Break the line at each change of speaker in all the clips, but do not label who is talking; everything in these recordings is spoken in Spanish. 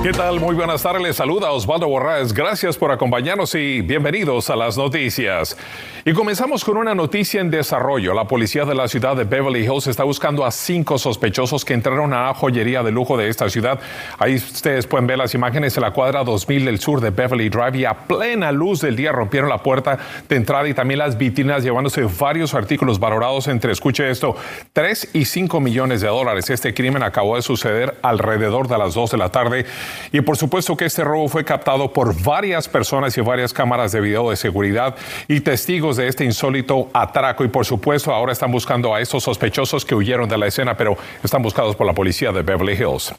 ¿Qué tal? Muy buenas tardes. Les saluda Osvaldo Borraes. Gracias por acompañarnos y bienvenidos a las noticias. Y comenzamos con una noticia en desarrollo. La policía de la ciudad de Beverly Hills está buscando a cinco sospechosos que entraron a joyería de lujo de esta ciudad. Ahí ustedes pueden ver las imágenes en la cuadra 2000 del sur de Beverly Drive y a plena luz del día rompieron la puerta de entrada y también las vitrinas llevándose varios artículos valorados entre, escuche esto, 3 y 5 millones de dólares. Este crimen acabó de suceder alrededor de las 2 de la tarde y por supuesto que este robo fue captado por varias personas y varias cámaras de video de seguridad y testigos de este insólito atraco. Y por supuesto ahora están buscando a estos sospechosos que huyeron de la escena, pero están buscados por la policía de Beverly Hills.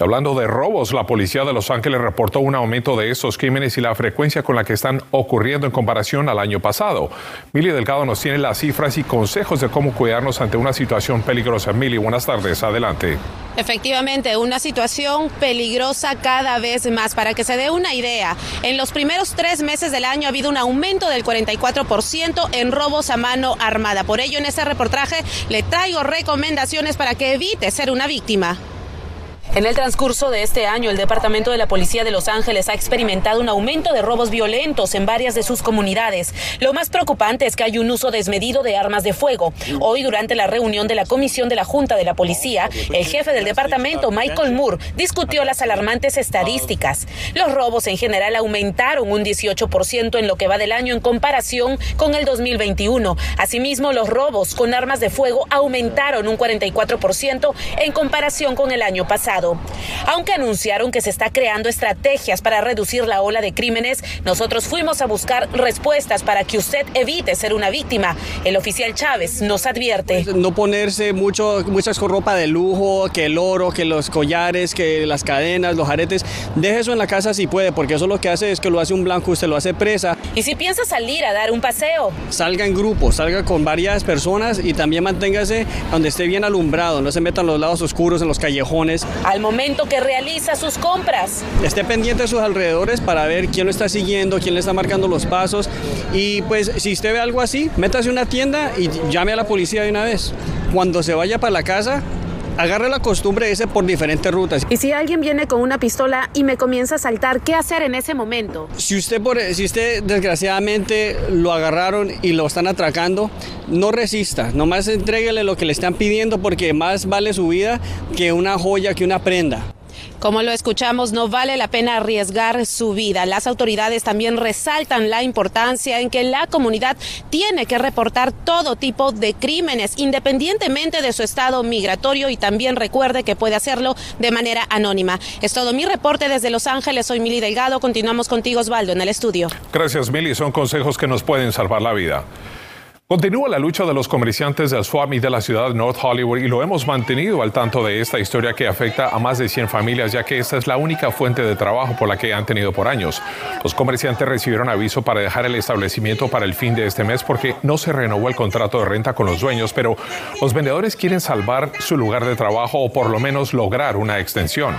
Hablando de robos, la policía de Los Ángeles reportó un aumento de estos crímenes y la frecuencia con la que están ocurriendo en comparación al año pasado. Mili Delgado nos tiene las cifras y consejos de cómo cuidarnos ante una situación peligrosa. Mili, buenas tardes. Adelante.
Efectivamente, una situación peligrosa cada vez más. Para que se dé una idea, en los primeros tres meses del año ha habido un aumento del 44% en robos a mano armada. Por ello, en este reportaje le traigo recomendaciones para que evite ser una víctima. En el transcurso de este año, el Departamento de la Policía de Los Ángeles ha experimentado un aumento de robos violentos en varias de sus comunidades. Lo más preocupante es que hay un uso desmedido de armas de fuego. Hoy, durante la reunión de la Comisión de la Junta de la Policía, el jefe del departamento, Michael Moore, discutió las alarmantes estadísticas. Los robos en general aumentaron un 18% en lo que va del año en comparación con el 2021. Asimismo, los robos con armas de fuego aumentaron un 44% en comparación con el año pasado. Aunque anunciaron que se está creando estrategias para reducir la ola de crímenes, nosotros fuimos a buscar respuestas para que usted evite ser una víctima. El oficial Chávez nos advierte.
No ponerse mucho, muchas con ropa de lujo, que el oro, que los collares, que las cadenas, los aretes. Deje eso en la casa si puede, porque eso lo que hace es que lo hace un blanco, usted lo hace presa.
Y si piensa salir a dar un paseo,
salga en grupo, salga con varias personas y también manténgase donde esté bien alumbrado, no se metan los lados oscuros en los callejones
al momento que realiza sus compras.
Esté pendiente de sus alrededores para ver quién lo está siguiendo, quién le está marcando los pasos y pues si usted ve algo así, métase a una tienda y llame a la policía de una vez. Cuando se vaya para la casa, agarre la costumbre ese por diferentes rutas.
Y si alguien viene con una pistola y me comienza a saltar, ¿qué hacer en ese momento?
Si usted, por, si usted desgraciadamente lo agarraron y lo están atracando, no resista, nomás entréguele lo que le están pidiendo porque más vale su vida que una joya, que una prenda.
Como lo escuchamos, no vale la pena arriesgar su vida. Las autoridades también resaltan la importancia en que la comunidad tiene que reportar todo tipo de crímenes, independientemente de su estado migratorio, y también recuerde que puede hacerlo de manera anónima. Es todo mi reporte desde Los Ángeles. Soy Mili Delgado. Continuamos contigo, Osvaldo, en el estudio.
Gracias, Mili. Son consejos que nos pueden salvar la vida. Continúa la lucha de los comerciantes del Swami de la ciudad de North Hollywood y lo hemos mantenido al tanto de esta historia que afecta a más de 100 familias, ya que esta es la única fuente de trabajo por la que han tenido por años. Los comerciantes recibieron aviso para dejar el establecimiento para el fin de este mes porque no se renovó el contrato de renta con los dueños, pero los vendedores quieren salvar su lugar de trabajo o por lo menos lograr una extensión.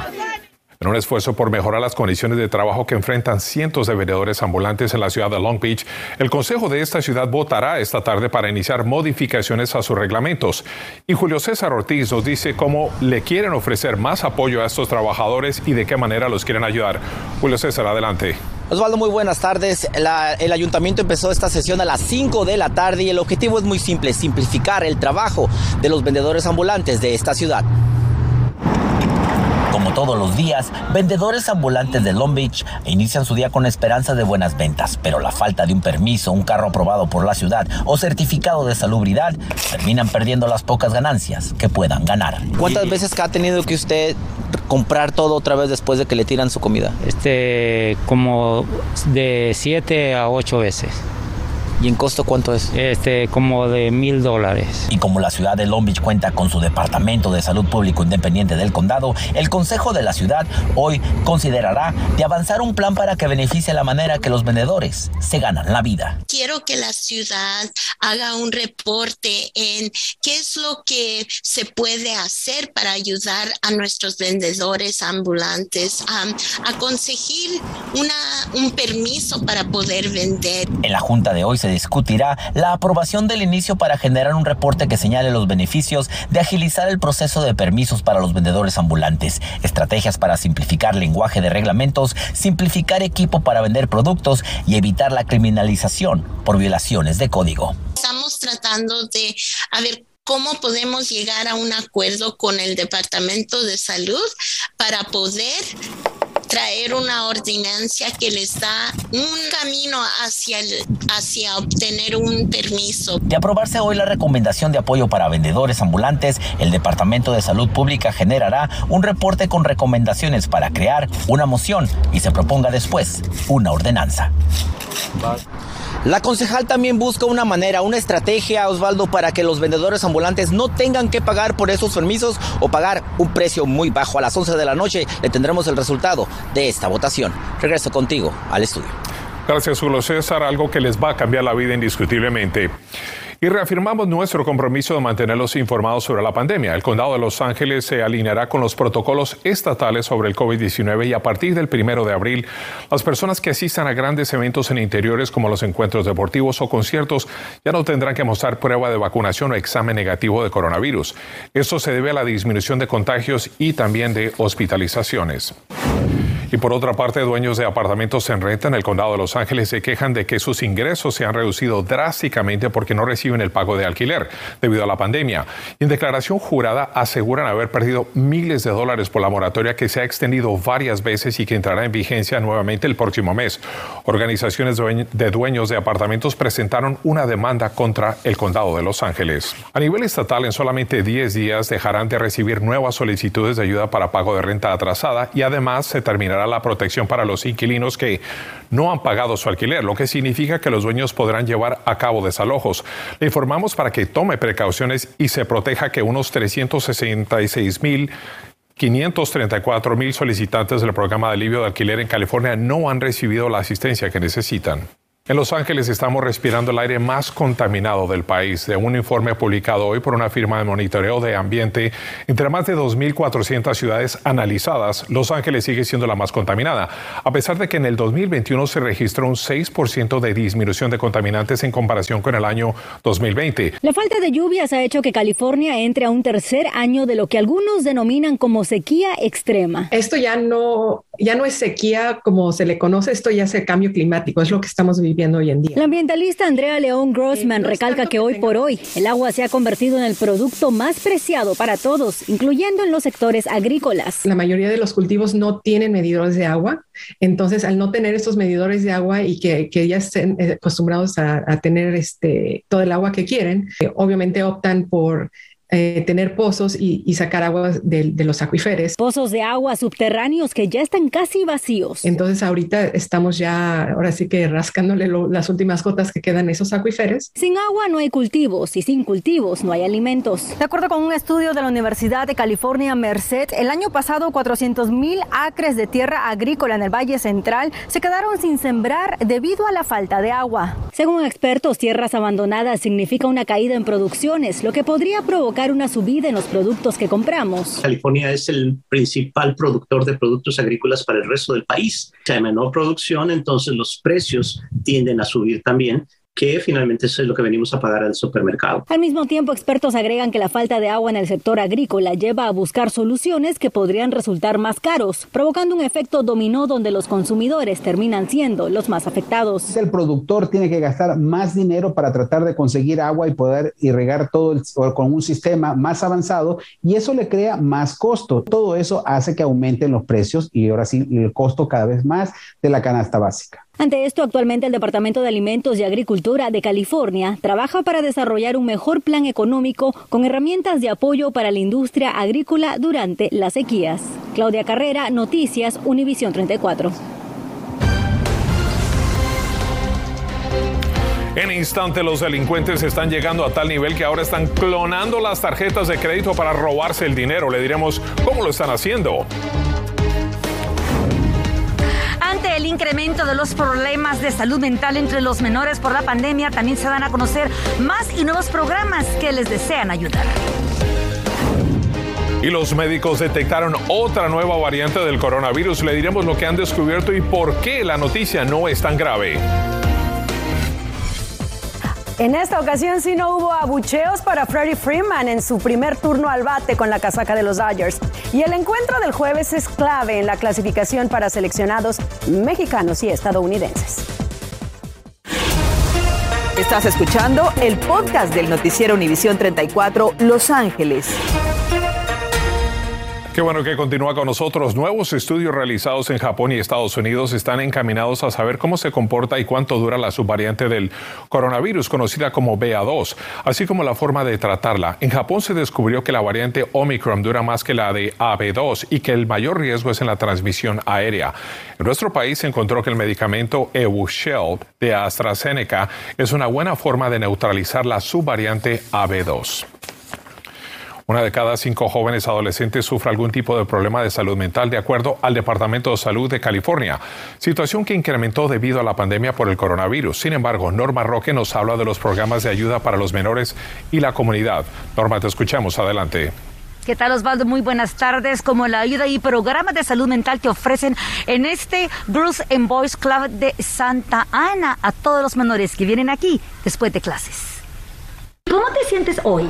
En un esfuerzo por mejorar las condiciones de trabajo que enfrentan cientos de vendedores ambulantes en la ciudad de Long Beach, el Consejo de esta ciudad votará esta tarde para iniciar modificaciones a sus reglamentos. Y Julio César Ortiz nos dice cómo le quieren ofrecer más apoyo a estos trabajadores y de qué manera los quieren ayudar. Julio César, adelante.
Osvaldo, muy buenas tardes. el ayuntamiento empezó esta sesión a las 5 de la tarde y el objetivo es muy simple, simplificar el trabajo de los vendedores ambulantes de esta ciudad.
Como todos los días, vendedores ambulantes de Long Beach inician su día con esperanza de buenas ventas, pero la falta de un permiso, un carro aprobado por la ciudad o certificado de salubridad terminan perdiendo las pocas ganancias que puedan ganar.
¿Cuántas veces ha tenido que usted comprar todo otra vez después de que le tiran su comida?
Este, como de siete a ocho veces.
¿Y en costo cuánto es?
Este, como de mil dólares.
Y como la ciudad de Long Beach cuenta con su Departamento de Salud Público Independiente del Condado, el Consejo de la Ciudad hoy considerará de avanzar un plan para que beneficie la manera que los vendedores se ganan la vida.
Quiero que la ciudad haga un reporte en qué es lo que se puede hacer para ayudar a nuestros vendedores ambulantes a, conseguir una, un permiso para poder vender.
En la junta de hoy se discutirá la aprobación del inicio para generar un reporte que señale los beneficios de agilizar el proceso de permisos para los vendedores ambulantes, estrategias para simplificar lenguaje de reglamentos, simplificar equipo para vender productos y evitar la criminalización por violaciones de código.
Estamos tratando de ver cómo podemos llegar a un acuerdo con el Departamento de Salud para poder traer una ordinancia que les da un camino hacia, hacia obtener un permiso.
De aprobarse hoy la recomendación de apoyo para vendedores ambulantes, el Departamento de Salud Pública generará un reporte con recomendaciones para crear una moción y se proponga después una ordenanza. La concejal también busca una manera, una estrategia, Osvaldo, para que los vendedores ambulantes no tengan que pagar por esos permisos o pagar un precio muy bajo. A las 11 de la noche le tendremos el resultado de esta votación. Regreso contigo al estudio.
Gracias, Julio César. Algo que les va a cambiar la vida indiscutiblemente. Y reafirmamos nuestro compromiso de mantenerlos informados sobre la pandemia. El condado de Los Ángeles se alineará con los protocolos estatales sobre el COVID-19 y a partir del primero de abril, las personas que asistan a grandes eventos en interiores como los encuentros deportivos o conciertos ya no tendrán que mostrar prueba de vacunación o examen negativo de coronavirus. Esto se debe a la disminución de contagios y también de hospitalizaciones. Y por otra parte, dueños de apartamentos en renta en el condado de Los Ángeles se quejan de que sus ingresos se han reducido drásticamente porque no reciben el pago de alquiler debido a la pandemia. en declaración jurada aseguran haber perdido miles de dólares por la moratoria que se ha extendido varias veces y que entrará en vigencia nuevamente el próximo mes. Organizaciones de dueños de apartamentos presentaron una demanda contra el condado de Los Ángeles. A nivel estatal, en solamente 10 días dejarán de recibir nuevas solicitudes de ayuda para pago de renta atrasada y además se terminará la protección para los inquilinos que no han pagado su alquiler, lo que significa que los dueños podrán llevar a cabo desalojos. Le informamos para que tome precauciones y se proteja que unos 366 mil 534 mil solicitantes del programa de alivio de alquiler en California no han recibido la asistencia que necesitan. En Los Ángeles estamos respirando el aire más contaminado del país. De un informe publicado hoy por una firma de monitoreo de ambiente, entre más de 2.400 ciudades analizadas, Los Ángeles sigue siendo la más contaminada, a pesar de que en el 2021 se registró un 6% de disminución de contaminantes en comparación con el año 2020.
La falta de lluvias ha hecho que California entre a un tercer año de lo que algunos denominan como sequía extrema.
Esto ya no, ya no es sequía como se le conoce, esto ya es el cambio climático, es lo que estamos viviendo hoy en día.
La ambientalista Andrea León Grossman recalca que hoy por hoy el agua se ha convertido en el producto más preciado para todos, incluyendo en los sectores agrícolas.
La mayoría de los cultivos no tienen medidores de agua, entonces al no tener estos medidores de agua y que, ya estén eh, acostumbrados a, tener este, todo el agua que quieren, eh, obviamente optan por eh, tener pozos y, sacar agua de, los acuíferos.
Pozos de agua subterráneos que ya están casi vacíos.
Entonces ahorita estamos ya, ahora sí que rascándole las últimas gotas que quedan en esos acuíferos.
Sin agua no hay cultivos y sin cultivos no hay alimentos. De acuerdo con un estudio de la Universidad de California Merced, el año pasado 400 mil acres de tierra agrícola en el Valle Central se quedaron sin sembrar debido a la falta de agua. Según expertos, tierras abandonadas significa una caída en producciones, lo que podría provocar una subida en los productos que compramos.
California es el principal productor de productos agrícolas para el resto del país. Si hay menor producción, entonces los precios tienden a subir también que finalmente eso es lo que venimos a pagar al supermercado.
Al mismo tiempo, expertos agregan que la falta de agua en el sector agrícola lleva a buscar soluciones que podrían resultar más caros, provocando un efecto dominó donde los consumidores terminan siendo los más afectados.
El productor tiene que gastar más dinero para tratar de conseguir agua y poder irrigar todo el, con un sistema más avanzado y eso le crea más costo. Todo eso hace que aumenten los precios y ahora sí el costo cada vez más de la canasta básica.
Ante esto, actualmente el Departamento de Alimentos y Agricultura de California trabaja para desarrollar un mejor plan económico con herramientas de apoyo para la industria agrícola durante las sequías. Claudia Carrera, Noticias, Univisión 34.
En instante los delincuentes están llegando a tal nivel que ahora están clonando las tarjetas de crédito para robarse el dinero. Le diremos cómo lo están haciendo.
Ante el incremento de los problemas de salud mental entre los menores por la pandemia, también se dan a conocer más y nuevos programas que les desean ayudar.
Y los médicos detectaron otra nueva variante del coronavirus. Le diremos lo que han descubierto y por qué la noticia no es tan grave.
En esta ocasión sí no hubo abucheos para Freddie Freeman en su primer turno al bate con la casaca de los Dodgers. Y el encuentro del jueves es clave en la clasificación para seleccionados mexicanos y estadounidenses.
Estás escuchando el podcast del noticiero Univisión 34 Los Ángeles.
Qué bueno que continúa con nosotros. Nuevos estudios realizados en Japón y Estados Unidos están encaminados a saber cómo se comporta y cuánto dura la subvariante del coronavirus, conocida como BA2, así como la forma de tratarla. En Japón se descubrió que la variante Omicron dura más que la de AB2 y que el mayor riesgo es en la transmisión aérea. En nuestro país se encontró que el medicamento Evusheld de AstraZeneca es una buena forma de neutralizar la subvariante AB2. Una de cada cinco jóvenes adolescentes sufre algún tipo de problema de salud mental, de acuerdo al Departamento de Salud de California, situación que incrementó debido a la pandemia por el coronavirus. Sin embargo, Norma Roque nos habla de los programas de ayuda para los menores y la comunidad. Norma, te escuchamos. Adelante.
¿Qué tal Osvaldo? Muy buenas tardes. Como la ayuda y programas de salud mental que ofrecen en este Girls and Boys Club de Santa Ana a todos los menores que vienen aquí después de clases. ¿Cómo te sientes hoy?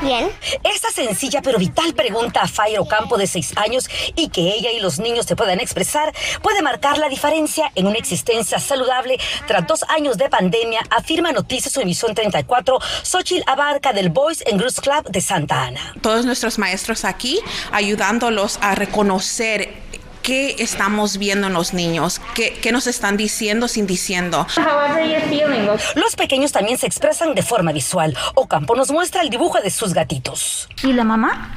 Bien.
Esta sencilla pero vital pregunta a Fire Ocampo de 6 años y que ella y los niños se puedan expresar puede marcar la diferencia en una existencia saludable tras dos años de pandemia, afirma Noticias Emisión 34, Xochitl Abarca del Boys and Girls Club de Santa Ana.
Todos nuestros maestros aquí ayudándolos a reconocer qué estamos viendo en los niños, qué, qué nos están diciendo sin diciendo.
Los pequeños también se expresan de forma visual. Ocampo nos muestra el dibujo de sus gatitos. ¿Y la mamá?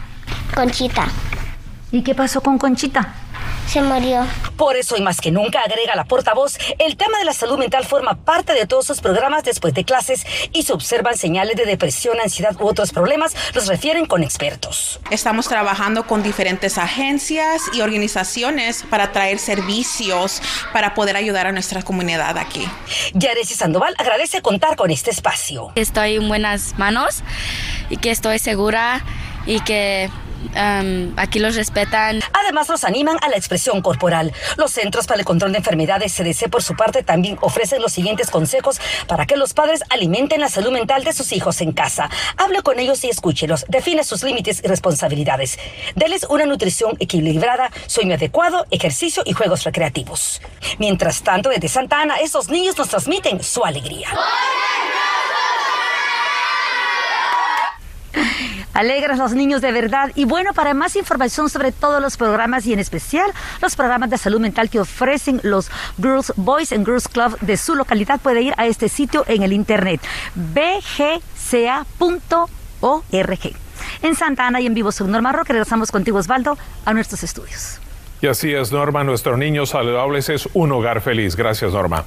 Conchita.
¿Y qué pasó con Conchita?
Se murió.
Por eso y más que nunca, agrega la portavoz, el tema de la salud mental forma parte de todos sus programas después de clases y se observan señales de depresión, ansiedad u otros problemas, los refieren con expertos.
Estamos trabajando con diferentes agencias y organizaciones para traer servicios para poder ayudar a nuestra comunidad aquí.
Yaresi Sandoval agradece contar con este espacio.
Estoy en buenas manos y que estoy segura y que um, aquí los respetan.
Además, los animan a la expresión corporal. Los Centros para el Control de Enfermedades CDC, por su parte, también ofrecen los siguientes consejos para que los padres alimenten la salud mental de sus hijos en casa. Hable con ellos y escúchelos. Define sus límites y responsabilidades. Deles una nutrición equilibrada, sueño adecuado, ejercicio y juegos recreativos. Mientras tanto, desde Santa Ana, esos niños nos transmiten su alegría. Alegras los niños de verdad. Y bueno, para más información sobre todos los programas y en especial los programas de salud mental que ofrecen los Girls, Boys and Girls Club de su localidad, puede ir a este sitio en el internet bgca.org. En Santa Ana y en vivo, soy Norma Roque. Regresamos contigo, Osvaldo, a nuestros estudios.
Y así es, Norma. Nuestros niños saludables es un hogar feliz. Gracias, Norma.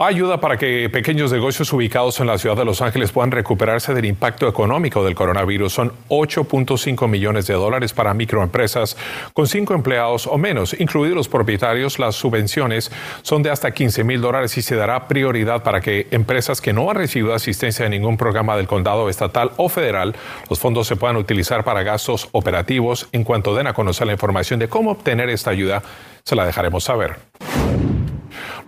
Ayuda para que pequeños negocios ubicados en la ciudad de Los Ángeles puedan recuperarse del impacto económico del coronavirus. Son 8.5 millones de dólares para microempresas con cinco empleados o menos, incluidos los propietarios. Las subvenciones son de hasta 15 mil dólares y se dará prioridad para que empresas que no han recibido asistencia de ningún programa del condado estatal o federal, los fondos se puedan utilizar para gastos operativos. En cuanto den a conocer la información de cómo obtener esta ayuda, se la dejaremos saber.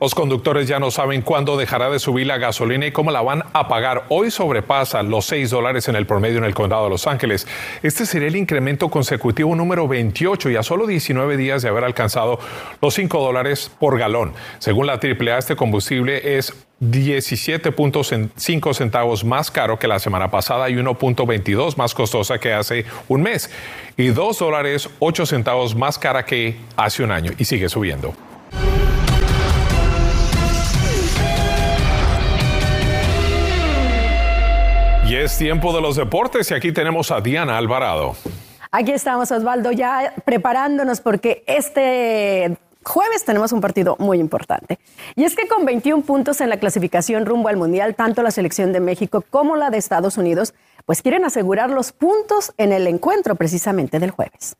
Los conductores ya no saben cuándo dejará de subir la gasolina y cómo la van a pagar. Hoy sobrepasa los 6 dólares en el promedio en el condado de Los Ángeles. Este sería el incremento consecutivo número 28 y a solo 19 días de haber alcanzado los 5 dólares por galón. Según la AAA, este combustible es 17.5 centavos más caro que la semana pasada y 1.22 más costosa que hace un mes y 2 dólares 8 centavos más cara que hace un año y sigue subiendo. Es tiempo de los deportes y aquí tenemos a Diana Alvarado.
Aquí estamos, Osvaldo, ya preparándonos porque este jueves tenemos un partido muy importante. Y es que con 21 puntos en la clasificación rumbo al Mundial, tanto la selección de México como la de Estados Unidos, pues quieren asegurar los puntos en el encuentro precisamente del jueves.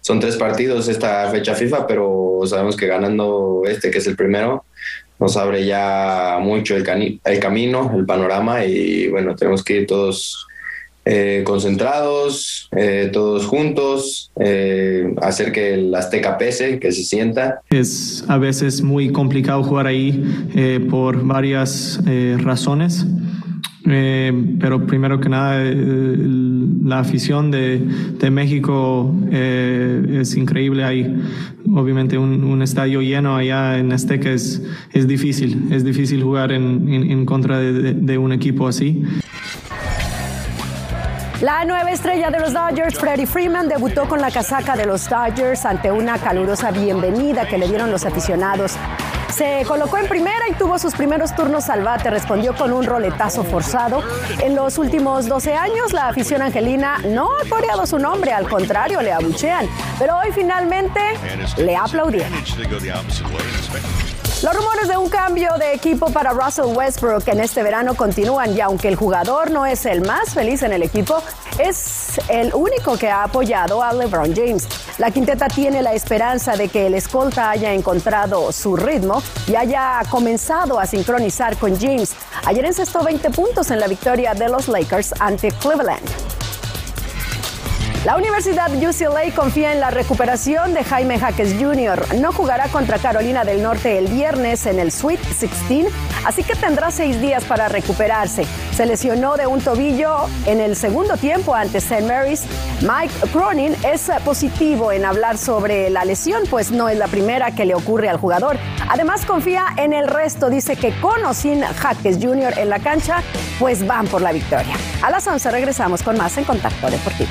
Son tres partidos esta fecha FIFA, pero sabemos que ganando este, que es el primero, nos abre ya mucho el, el camino, el panorama y bueno, tenemos que ir todos eh, concentrados, eh, todos juntos, eh, hacer que el Azteca pese, que se sienta.
Es a veces muy complicado jugar ahí por varias razones. pero primero que nada, la afición de, de México es increíble. Hay obviamente un, estadio lleno allá en Azteca es, es difícil. Es difícil jugar en, en, contra de, de un equipo así.
La nueva estrella de los Dodgers, Freddie Freeman, debutó con la casaca de los Dodgers ante una calurosa bienvenida que le dieron los aficionados. Se colocó en primera y tuvo sus primeros turnos al bate. Respondió con un roletazo forzado. En los últimos 12 años, la afición angelina no ha coreado su nombre, al contrario, le abuchean. Pero hoy finalmente le aplaudieron. Los rumores de un cambio de equipo para Russell Westbrook en este verano continúan y aunque el jugador no es el más feliz en el equipo, es el único que ha apoyado a LeBron James. La quinteta tiene la esperanza de que el escolta haya encontrado su ritmo y haya comenzado a sincronizar con James. Ayer encestó 20 puntos en la victoria de los Lakers ante Cleveland. La Universidad UCLA confía en la recuperación de Jaime Jaques Jr. No jugará contra Carolina del Norte el viernes en el Sweet 16, así que tendrá seis días para recuperarse. Se lesionó de un tobillo en el segundo tiempo ante St. Mary's. Mike Cronin es positivo en hablar sobre la lesión, pues no es la primera que le ocurre al jugador. Además confía en el resto, dice que con o sin Jaques Jr. en la cancha, pues van por la victoria. A las 11 regresamos con más en Contacto Deportivo.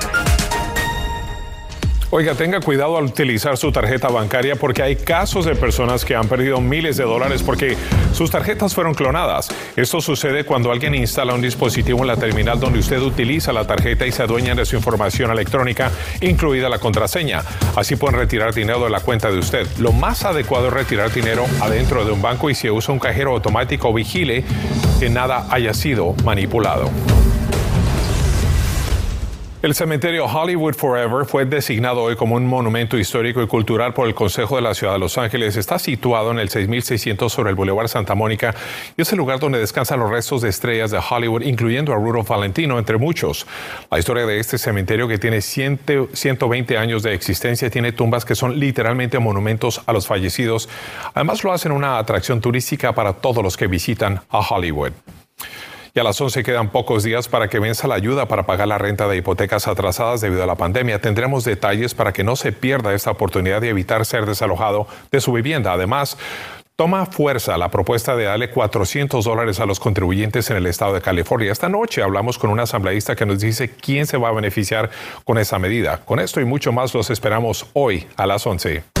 Oiga, tenga cuidado al utilizar su tarjeta bancaria porque hay casos de personas que han perdido miles de dólares porque sus tarjetas fueron clonadas. Esto sucede cuando alguien instala un dispositivo en la terminal donde usted utiliza la tarjeta y se adueña de su información electrónica, incluida la contraseña. Así pueden retirar dinero de la cuenta de usted. Lo más adecuado es retirar dinero adentro de un banco y si usa un cajero automático vigile que nada haya sido manipulado. El cementerio Hollywood Forever fue designado hoy como un monumento histórico y cultural por el Consejo de la Ciudad de Los Ángeles. Está situado en el 6600 sobre el Boulevard Santa Mónica y es el lugar donde descansan los restos de estrellas de Hollywood, incluyendo a Rudolph Valentino, entre muchos. La historia de este cementerio, que tiene 120 años de existencia, tiene tumbas que son literalmente monumentos a los fallecidos. Además, lo hacen una atracción turística para todos los que visitan a Hollywood. Y a las 11 quedan pocos días para que venza la ayuda para pagar la renta de hipotecas atrasadas debido a la pandemia. Tendremos detalles para que no se pierda esta oportunidad de evitar ser desalojado de su vivienda. Además, Toma fuerza la propuesta de darle 400 dólares a los contribuyentes en el estado de California. Esta noche hablamos con un asambleísta que nos dice quién se va a beneficiar con esa medida. Con esto y mucho más los esperamos hoy a las 11.